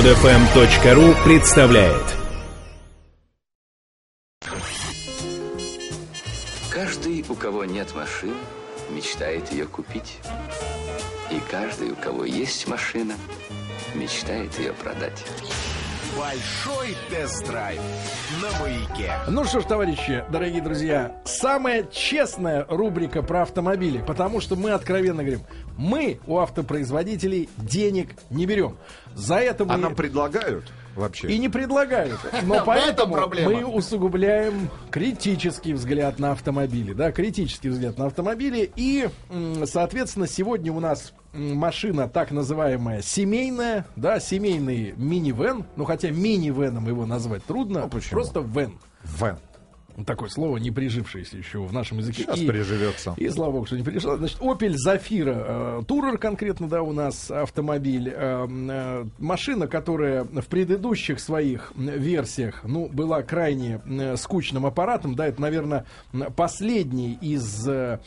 Подфм.ру представляет Каждый, у кого нет машины, мечтает ее купить. И каждый, у кого есть машина, мечтает ее продать. Большой тест-драйв на маяке. Ну что ж, товарищи, дорогие друзья, самая честная рубрика про автомобили, потому что мы откровенно говорим, мы у автопроизводителей денег не берем. За это мы... А нам предлагают вообще? И не предлагают. Но поэтому мы усугубляем критический взгляд на автомобили. Да, критический взгляд на автомобили. И, соответственно, сегодня у нас машина так называемая семейная, да, семейный минивэн. Ну, хотя минивэном его назвать трудно. Ну, почему? Просто вэн. Вен. Такое слово, не прижившееся еще в нашем языке. Сейчас И- приживется. и слава богу, что не пришло. Значит, Opel Zafira э, Tourer конкретно, да, у нас автомобиль. Э, э, машина, которая в предыдущих своих версиях, ну, была крайне э, скучным аппаратом, да, это, наверное, последний из, э,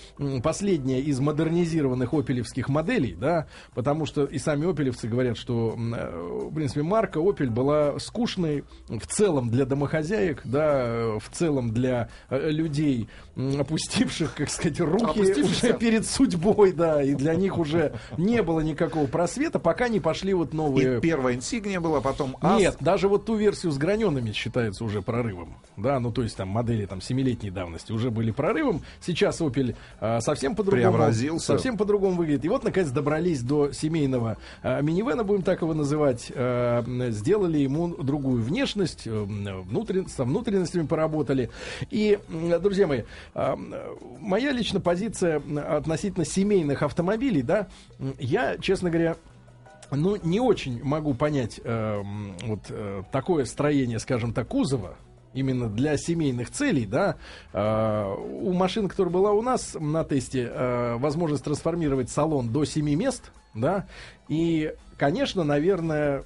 последняя из модернизированных опелевских моделей, да, потому что и сами опелевцы говорят, что, э, в принципе, марка Opel была скучной в целом для домохозяек, да, в целом для э, людей, опустивших, как сказать, руки уже перед судьбой, да, и для них уже не было никакого просвета, пока не пошли вот новые... И первая инсигния была, потом АС. Нет, даже вот ту версию с граненными считается уже прорывом. Да, ну то есть там модели там семилетней давности уже были прорывом. Сейчас Opel а, совсем по-другому. Преобразился. Совсем по-другому выглядит. И вот, наконец, добрались до семейного а, минивэна, будем так его называть. А, сделали ему другую внешность, э, внутрен- со внутренностями поработали. И, друзья мои, моя лично позиция относительно семейных автомобилей, да, я, честно говоря, ну, не очень могу понять эм, вот э, такое строение, скажем так, кузова. Именно для семейных целей, да, Э, у машин, которая была у нас на тесте, э, возможность трансформировать салон до 7 мест, да, и, конечно, наверное,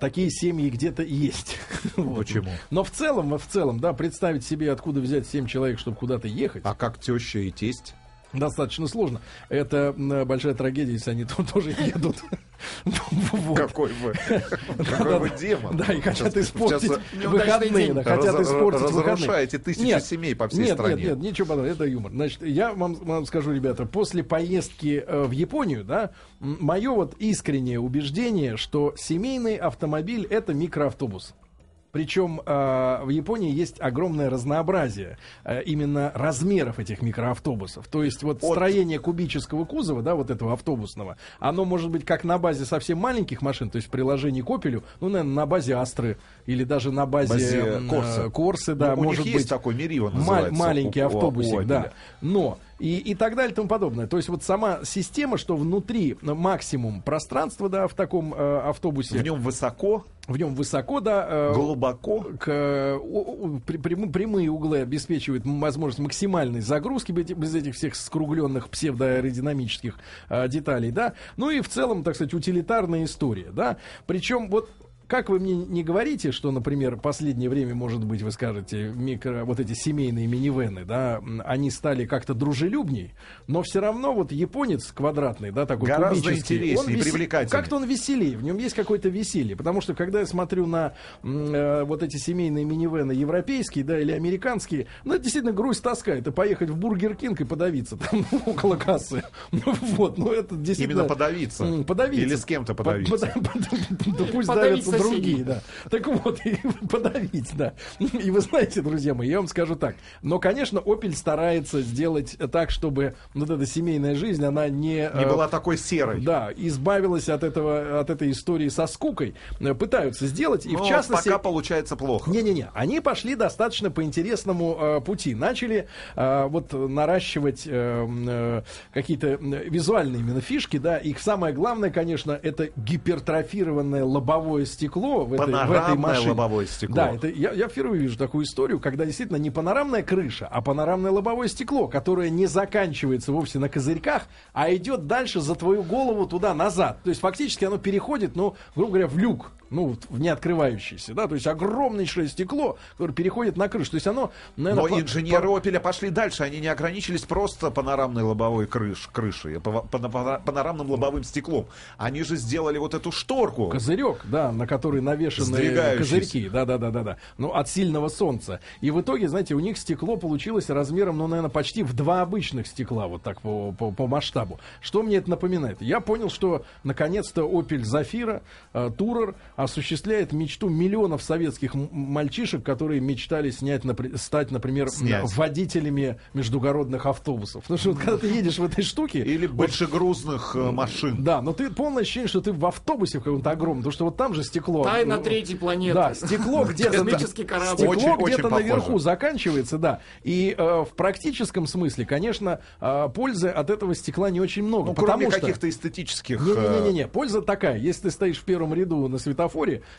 такие семьи где-то есть. Почему? Но в целом, в целом, да, представить себе, откуда взять 7 человек, чтобы куда-то ехать, А как теща и тесть? Достаточно сложно. Это большая трагедия, если они тут тоже едут. Какой вы? Какой вы демон? Да, и хотят испортить сейчас выходные. хотят испортить выходные. разрушаете тысячи семей по всей стране. Нет, нет, ничего подобного, это юмор. Значит, я вам, вам скажу, ребята, после поездки э, в Японию, да, мое вот искреннее убеждение, что семейный автомобиль это микроавтобус. Причем э, в Японии есть огромное разнообразие э, именно размеров этих микроавтобусов. То есть вот От- строение кубического кузова, да, вот этого автобусного, оно может быть как на базе совсем маленьких машин, то есть в приложении к Opel, ну, наверное, на базе Астры или даже на базе, Базе Корсы. Корсы, да, Ну, у может них быть. есть такой Мерива, называется, маленький у- у- автобусик, у да. Но и, и так далее и тому подобное. То есть вот сама система, что внутри ну, максимум пространства, да, в таком э, автобусе, В нем высоко, в нем высоко, да, э, глубоко. к, э, у- у- при- прям- прямые углы обеспечивают возможность максимальной загрузки без, без этих всех скругленных псевдоаэродинамических э, деталей, да. Ну и в целом, так сказать, утилитарная история, да. Причем вот как вы мне не говорите, что, например, последнее время, может быть, вы скажете, микро, вот эти семейные минивены, да, они стали как-то дружелюбней, но все равно вот японец квадратный, да, такой Гораздо кубический, интереснее он весе- привлекательнее. Как-то он веселее, в нем есть какое-то веселье, потому что когда я смотрю на э, вот эти семейные минивены европейские, да, или американские, ну, это действительно грусть тоска, это поехать в Бургер Кинг и подавиться там около кассы. Ну, вот, ну, это действительно... Именно подавиться. Подавиться. Или с кем-то Под- подавиться. под- под- Да пусть давятся. Другие, да. Так вот, и подавить, да. И вы знаете, друзья мои, я вам скажу так. Но, конечно, Opel старается сделать так, чтобы вот эта семейная жизнь, она не... Не э, была такой серой. да, избавилась от этого, от этой истории со скукой. Э, Пытаются сделать, и Но в частности... пока получается плохо. Не-не-не, они пошли достаточно по интересному э, пути. Начали э, вот наращивать э, э, какие-то визуальные именно фишки, да. Их самое главное, конечно, это гипертрофированное лобовое стекло в этой, в этой машине. лобовое стекло. Да, это я, я впервые вижу такую историю, когда действительно не панорамная крыша, а панорамное лобовое стекло, которое не заканчивается вовсе на козырьках, а идет дальше за твою голову туда назад. То есть фактически оно переходит, ну, грубо говоря, в люк. Ну, вот в неоткрывающееся, да, то есть огромнейшее стекло, которое переходит на крышу. То есть оно, Но наверное, по- инженеры Опеля пошли дальше, они не ограничились просто панорамной лобовой крыш, крышей, пана- панорамным лобовым стеклом. Они же сделали вот эту шторку. Козырек, да, на который навешаны козырьки, да, да, да, да, да. Ну, от сильного солнца. И в итоге, знаете, у них стекло получилось размером, ну, наверное, почти в два обычных стекла, вот так по, по, по масштабу. Что мне это напоминает? Я понял, что наконец-то Opel Zafira Tourer осуществляет мечту миллионов советских мальчишек, которые мечтали снять, напри- стать, например, Снять. водителями междугородных автобусов. Потому что вот, когда ты едешь в этой штуке, Или большегрузных э, машин. да, но ты полное ощущение, что ты в автобусе в каком-то огромном, потому что вот там же стекло. Тайна Ну, третьей планеты. Да, стекло где-то Космический корабль. Стекло где-то наверху заканчивается, да. И э, в практическом смысле, конечно, э, пользы от этого стекла не очень много. Ну, потому кроме что... каких-то эстетических... э, Не-не-не-не, польза такая. Если ты стоишь в первом ряду на светофоре,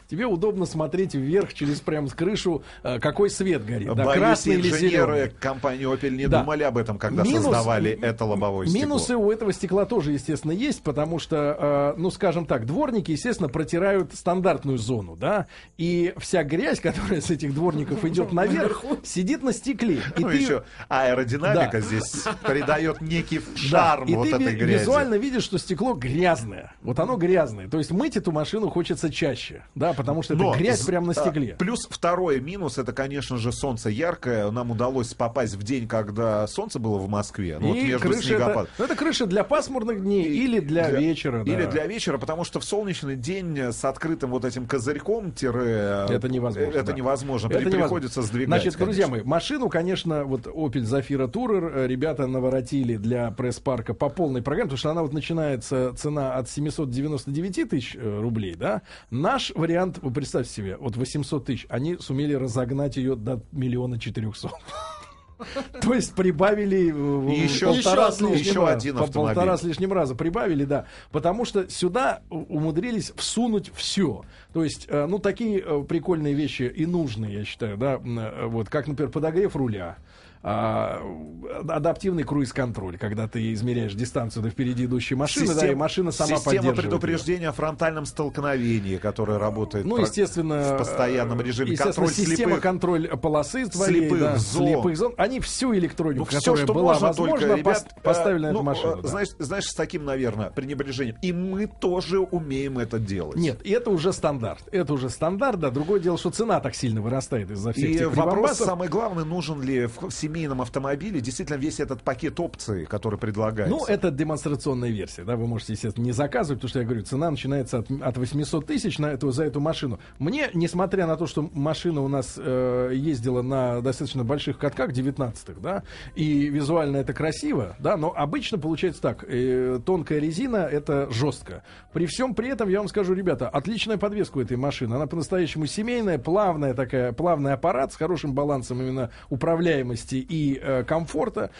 тебе удобно смотреть вверх через прям с крышу, э, какой свет горит. Да, Боюсь, красный или инженеры зеленый. компании Opel не Да. думали об этом, когда Минус- создавали это лобовое стекло. Минусы у этого стекла тоже, естественно, есть, потому что, э, ну, скажем так, дворники, естественно, протирают стандартную зону, да, и вся грязь, которая с этих дворников идет наверх, сидит на стекле. И Ну, ты- еще аэродинамика Да. здесь придает некий Да, шарм и вот ты этой ви- грязи. визуально видишь, что стекло грязное. Вот оно грязное. То есть мыть эту машину хочется чаще, да, потому что Но это грязь прямо на а, стекле. Плюс второй минус, это, конечно же, солнце яркое. Нам удалось попасть в день, когда солнце было в Москве. Ну, вот и между крыша это, снегопад. ну, это крыша для пасмурных дней или для, вечера. Или да. для вечера, потому что в солнечный день с открытым вот этим козырьком тире... Это невозможно. Это да. невозможно. Это При- невозможно. Приходится сдвигать, Значит, друзья конечно. мои, машину, конечно, вот Opel Zafira Tourer ребята наворотили для пресс-парка по полной программе, потому что она вот начинается цена от 799 тысяч э, рублей, да. Наш вариант, вы представьте себе, вот 800 тысяч, они сумели разогнать ее до миллиона четырехсот. То есть прибавили э, еще- полтора еще с лишним еще раза. один автомобиль. Полтора с лишним раза прибавили, да. Потому что сюда умудрились всунуть все. То есть, э, ну, такие э, прикольные вещи и нужные, я считаю, да. э, Вот, как, например, подогрев руля. а, адаптивный круиз-контроль, когда ты измеряешь дистанцию до впереди идущей машины, да, и Систем- машина сама Система предупреждения о фронтальном столкновении, которая работает Ну, естественно, в постоянном режиме. естественно, Контроль система слепых. контроль полосы твоей, слепых да, зон. слепых зон. Они всю электронику, Ну, все, которая что была возможна, только, ребят, пос- поставили на эту ну, машину. э, да. знаешь, знаешь, с таким, наверное, пренебрежением. И мы тоже умеем это делать. Нет, и это уже стандарт. Это уже стандарт, да. Другое дело, что цена так сильно вырастает из-за всех И этих вопрос самый главный, нужен ли в семейном автомобиле действительно весь этот пакет опций, который предлагается. Ну, это демонстрационная версия, да, вы можете, естественно, не заказывать, потому что, я говорю, цена начинается от, от 800 тысяч на эту, за эту машину. Мне, несмотря на то, что машина у нас э, ездила на достаточно больших катках 19-х, да, и визуально это красиво, да, но обычно получается так, э, тонкая резина, это жестко. При всем при этом, я вам скажу, ребята, отличная подвеска у этой машины, она по-настоящему семейная, плавная такая, плавный аппарат с хорошим балансом именно управляемости и э, комфорта.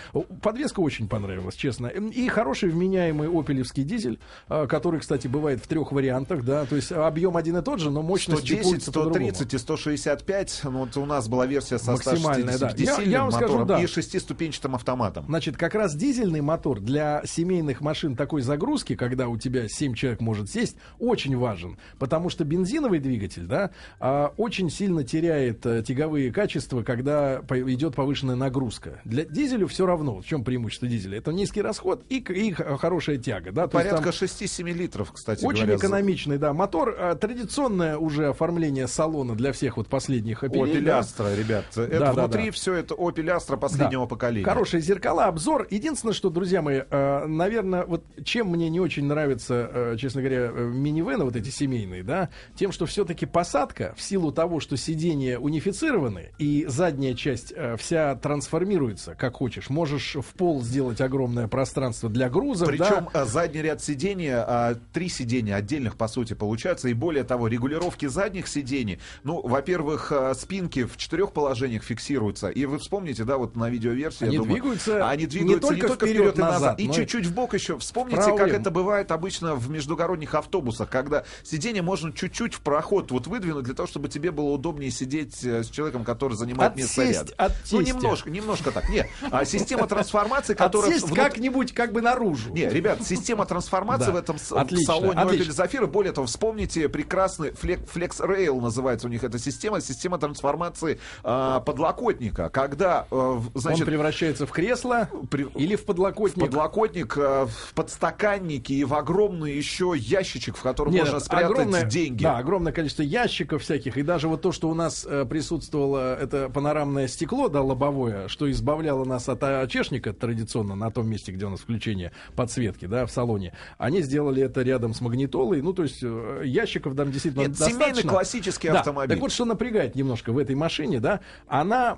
Подвеска очень понравилась, честно. И хороший вменяемый опелевский дизель, э, который, кстати, бывает в трех вариантах, да, то есть объем один и тот же, но мощность 110, чекуется по-другому. 130 и 165. Ну, вот у нас была версия со Максимальная, да. 160 Я- я вам скажу, да. и шестиступенчатым автоматом. Значит, как раз дизельный мотор для семейных машин такой загрузки, когда у тебя 7 человек может сесть, очень важен. Потому что бензиновый двигатель, да, а, очень сильно теряет э, тяговые качества, когда по- идет повышенная нагрузка. Для дизеля все равно. В чем преимущество дизеля? Это низкий расход и, и хорошая тяга. Да? То есть Порядка там 6-7 литров, кстати очень говоря. экономичный, да, мотор. А, традиционное уже оформление салона для всех вот последних Opel. Да. Astra, ребят. Это Да, да, внутри да. все это Opel Astra последнего Да. поколения. Хорошие зеркала, обзор. Единственное, что, друзья мои, э, наверное, вот чем мне не очень нравится, э, честно говоря, минивены вот эти семейные, да, тем, что все-таки посадка, в силу того, что сиденья унифицированы, и задняя часть э, вся трансформируется, как хочешь. Можешь в пол сделать огромное пространство для грузов, Причем да. а, задний ряд сидения, а, три сидения отдельных, по сути, получается. И более того, регулировки задних сидений. Ну, во-первых, а, спинки в четырех положениях фиксируются. И вы вспомните, да, вот на видеоверсии, Они я думаю, двигаются они не двигаются не только только, вперед, вперед и назад, назад, и чуть-чуть в бок еще. Вспомните, вправо, как это бывает обычно в междугородних автобусах, когда сиденье можно чуть-чуть в проход вот выдвинуть для того, чтобы тебе было удобнее сидеть э, с человеком, который занимает место Отсесть рядом. от ну, тестя. немножко, немножко, немножко так. Нет, а система трансформации, которая... Отсесть внут- как-нибудь как бы наружу. Не, ребят, система трансформации Да. в этом в Отлично, салоне. Opel Zafira. Более того, вспомните прекрасный Flex, Flex Rail называется у них эта система, система трансформации а, подлокотника, когда, э, в- Он значит, превращается в кресло При- или в подлокотник. подлокотник э, в подстаканнике и в огромный еще ящичек, в котором Нет, можно спрятать огромное, деньги. Да, огромное количество ящиков всяких. И даже вот то, что у нас э, присутствовало, это панорамное стекло, да, лобовое, что избавляло нас от очешника традиционно на том месте, где у нас включение подсветки, да, в салоне. Они сделали это рядом с магнитолой. Ну, то есть э, ящиков там действительно Нет, семейный достаточно. классический Да, автомобиль. Так вот, что напрягает немножко в этой машине, да, она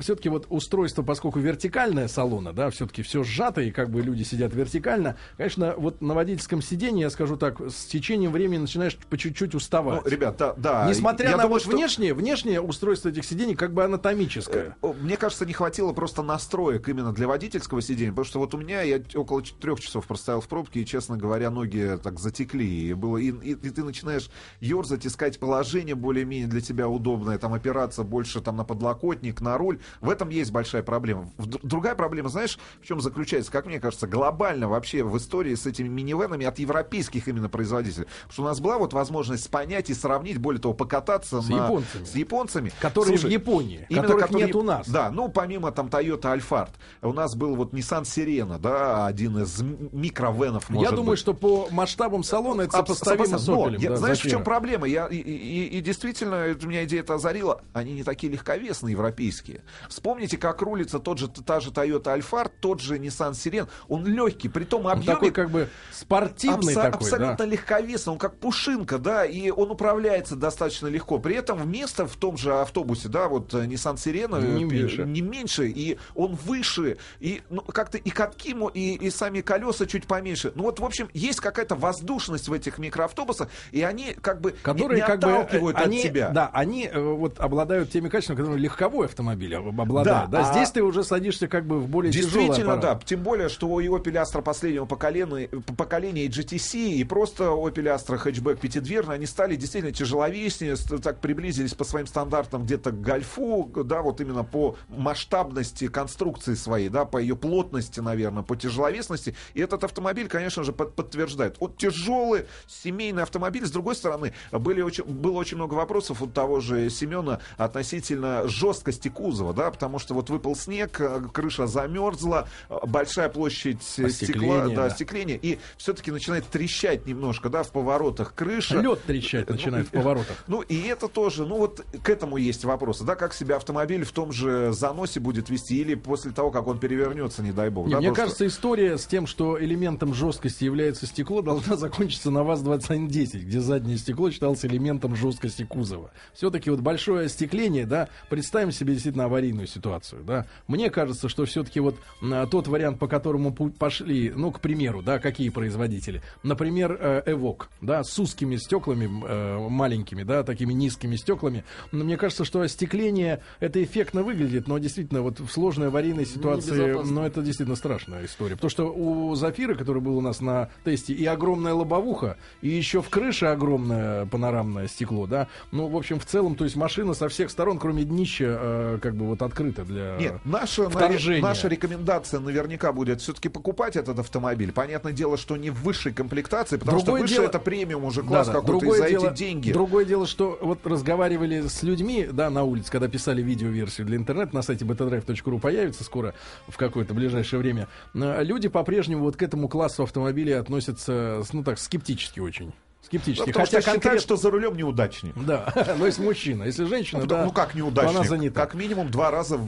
все-таки вот устройство, поскольку вертикальное салона, да, все-таки все сжато, и как бы люди сидят вертикально, конечно, вот на водительском сиденье, я скажу так, с течением времени начинаешь по чуть-чуть уставать. Ну, ребят, да, да. Несмотря Я на думаю, вот что- внешнее, внешнее устройство этих сидений как бы анатомическое. Э, Мне кажется, не хватило просто настроек именно для водительского сидения, потому что вот у меня я около трех часов простоял в пробке, и, честно говоря, ноги так затекли. И, было, и, и- и ты начинаешь ерзать, искать положение более-менее для тебя удобное, там опираться больше там, на подлокотник, на руль. В этом есть большая проблема. Другая проблема, знаешь, в чем заключается, как мне кажется, глобально вообще в истории с этими минивенами от европейских именно производителей. Потому что у нас была вот возможность понять и сравнить, более того, покататься С на- японцами. с японцами. Которые в Слушай, Японии, Именно которых которые- нет у нас. Да, ну помимо там Toyota Alphard, у нас был вот Nissan Sirena, да, один из микровенов, Я думаю, быть. что по масштабам салона это сопоставимо с Opel. да, знаешь, в Zafira. чем проблема? Я, и, и- и действительно, это меня идея это озарила. Они не такие легковесные, европейские. Вспомните, как рулится тот же, та же Toyota Alphard, тот же Nissan Sirena. Он легкий, при том Он объеме такой как бы спортивный Абсо- такой, да. абсолютно легковесный, он как пушинка, да, и он управляется достаточно легко. При этом место в том же автобусе, да, вот э, Nissan Sirena э, Не пи- меньше. не меньше, и он выше, и ну, как-то и катки, и, и сами колеса чуть поменьше. Ну вот, в общем, есть какая-то воздушность в этих микроавтобусах, и они как бы не- которые не, как бы отталкивают э, они, от тебя. Да, они э, вот обладают теми качествами, которые легковой автомобиль об- обладает. Да, Да, а- здесь ты уже садишься как бы в более Действительно, да. Тем более, что и Opel Astra последнего поколения, поколения и GTC, и просто Opel Astra хэтчбэк пятидверный, они стали действительно тяжеловеснее, так приблизились по своим стандартам где-то к Гольфу, да, вот именно по масштабности конструкции своей, да, по ее плотности, наверное, по тяжеловесности. И этот автомобиль, конечно же, под- подтверждает. Вот тяжелый семейный автомобиль, с другой стороны, были очень, было очень много вопросов у того же Семена относительно жесткости кузова, да, потому что вот выпал снег, э, крыша замерзла, э, большая площадь стекла, да, да. остекление, и все-таки начинает трещать немножко, да, в поворотах крыша. Лед трещать начинает в Ну, поворотах. Ну, и это тоже, ну, вот к этому есть вопросы, да, как себя автомобиль в том же заносе будет вести, или после того, как он перевернется, не дай бог. Не, да, мне что- кажется, история с тем, что элементом жесткости является стекло, должна закончиться на ВАЗ-2110, где заднее стекло считалось элементом жесткости кузова. Все-таки вот большое остекление, да, представим себе действительно аварийную ситуацию, да. Мне кажется, что все-таки вот м, тот вариант, по которому пошли, ну, к примеру, да, какие производители, например, э, Эвок, да, с узкими стеклами, э, маленькими, да, такими низкими стеклами. Но мне кажется, что остекление это эффектно выглядит, но действительно вот в сложной аварийной ситуации, ну, это действительно страшная история. Потому что у Зафира, который был у нас на тесте, и огромная лобовуха, и еще в крыше огромное панорамное стекло, да. Ну, в общем, в целом, то есть машина со всех сторон, кроме днища, э, как бы вот открыта для Нет, наша, вторжения. наша рекомендация наверняка будет все-таки покупать этот автомобиль. Понятное дело, что не в высшей комплектации, потому Другое что выше дело- это премиум уже класс Да-да. какой-то, Другое за дело, эти деньги. Другое дело, что вот разговаривали с людьми, да, на улице, когда писали видеоверсию для интернета, на сайте betadrive.ru появится скоро в какое-то ближайшее время. э, Люди по-прежнему вот к этому классу автомобилей относятся, ну так, скептически очень. Скептически. потому что считают, конкрет- что за рулем неудачник. Да, но если мужчина. Если женщина, Ну, да, ну как неудачник? она занята. Как минимум два раза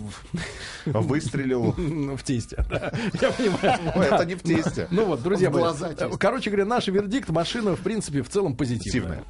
выстрелил. в тесте. Я понимаю. Ну, Это не в тесте. Ну вот, друзья мои. Короче говоря, наш вердикт машина, в принципе, в целом позитивная.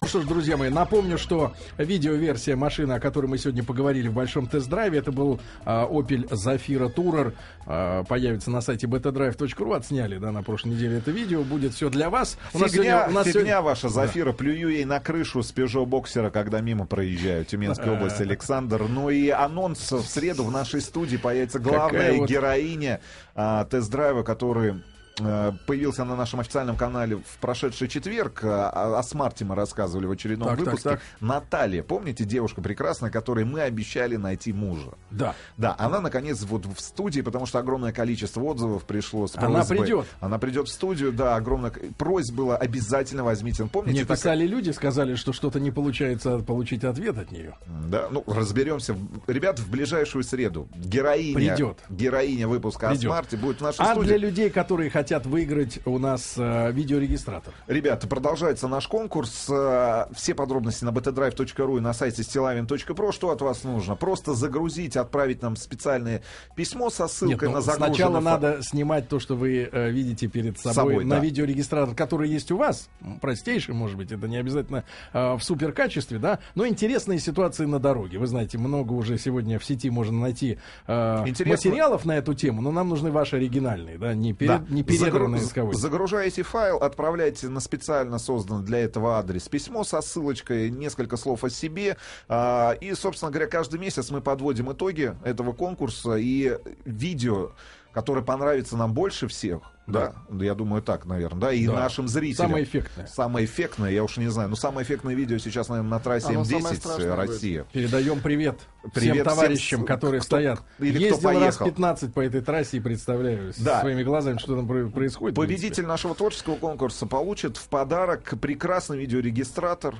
Ну что ж, друзья мои, напомню, что видеоверсия машины, о которой мы сегодня поговорили в большом тест-драйве, это был а, Opel Zafira Tourer. А, появится на сайте betadrive.ru. Отсняли, да, на прошлой неделе это видео. Будет все для вас. У нас Фигня, сегодня- нас фигня сегодня- ваша, Зафира. Плюю ей на крышу с Peugeot боксера, когда мимо проезжаю. Тюменская область, Александр. Ну и анонс в среду в нашей студии появится главная Какая вот- героиня а, тест-драйва, который появился на нашем официальном канале в прошедший четверг. О, о смарте мы рассказывали в очередном Так, так, выпуске. так. Наталья, помните, девушка прекрасная, которой мы обещали найти мужа? Да. Да, она наконец вот в студии, потому что огромное количество отзывов пришло с Она просьбой. придет. Она придет в студию, да, огромное к- просьб было обязательно возьмите. Помните, Мне писали люди, сказали, что что-то не получается получить ответ от нее. Да, ну разберемся. Ребят, в ближайшую среду героиня, Придет. героиня выпуска Придет. о смарте будет в нашей А студии. для людей, которые хотят выиграть у нас э, видеорегистратор. Ребята, продолжается наш конкурс. Э, Все подробности на btdrive.ru и на сайте stilavin.pro. Что от вас нужно? Просто загрузить, отправить нам специальное письмо со Нет, ссылкой ну, на загруженный сначала фа- надо снимать то, что вы э, видите перед собой, Собой, на да. видеорегистратор, который есть у вас. М, Простейший, может быть, это не обязательно э, в супер качестве, да. Но интересные ситуации на дороге. Вы знаете, много уже сегодня в сети можно найти э, Интересно. материалов на эту тему, но нам нужны ваши оригинальные, да, не, перед, Да. не передранные Загру- исковые. Загружаете файл, отправляйте на специально созданный для этого адрес письмо со ссылочкой, несколько слов о себе. а, И, собственно говоря, каждый месяц мы подводим итоги этого конкурса и видео которое понравится нам больше всех, да, я думаю так, наверное, да, и Да. нашим зрителям. Самое эффектное. Самое эффектное, я уж не знаю, но самое эффектное видео сейчас, наверное, на трассе Оно самое М10 страшное э, будет. Россия. Передаем привет, Привет всем всем, товарищам, с- которые кто- стоят. или кто Ездил раз поехал. 15 по этой трассе и представляю Да. своими глазами, что там про- происходит. Победитель нашего творческого конкурса получит в подарок прекрасный видеорегистратор,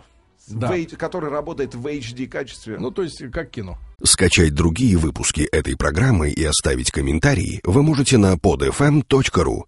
Да. в который работает в HD качестве. Ну, то есть, как кино. Скачать другие выпуски этой программы и оставить комментарии вы можете на podfm.ru.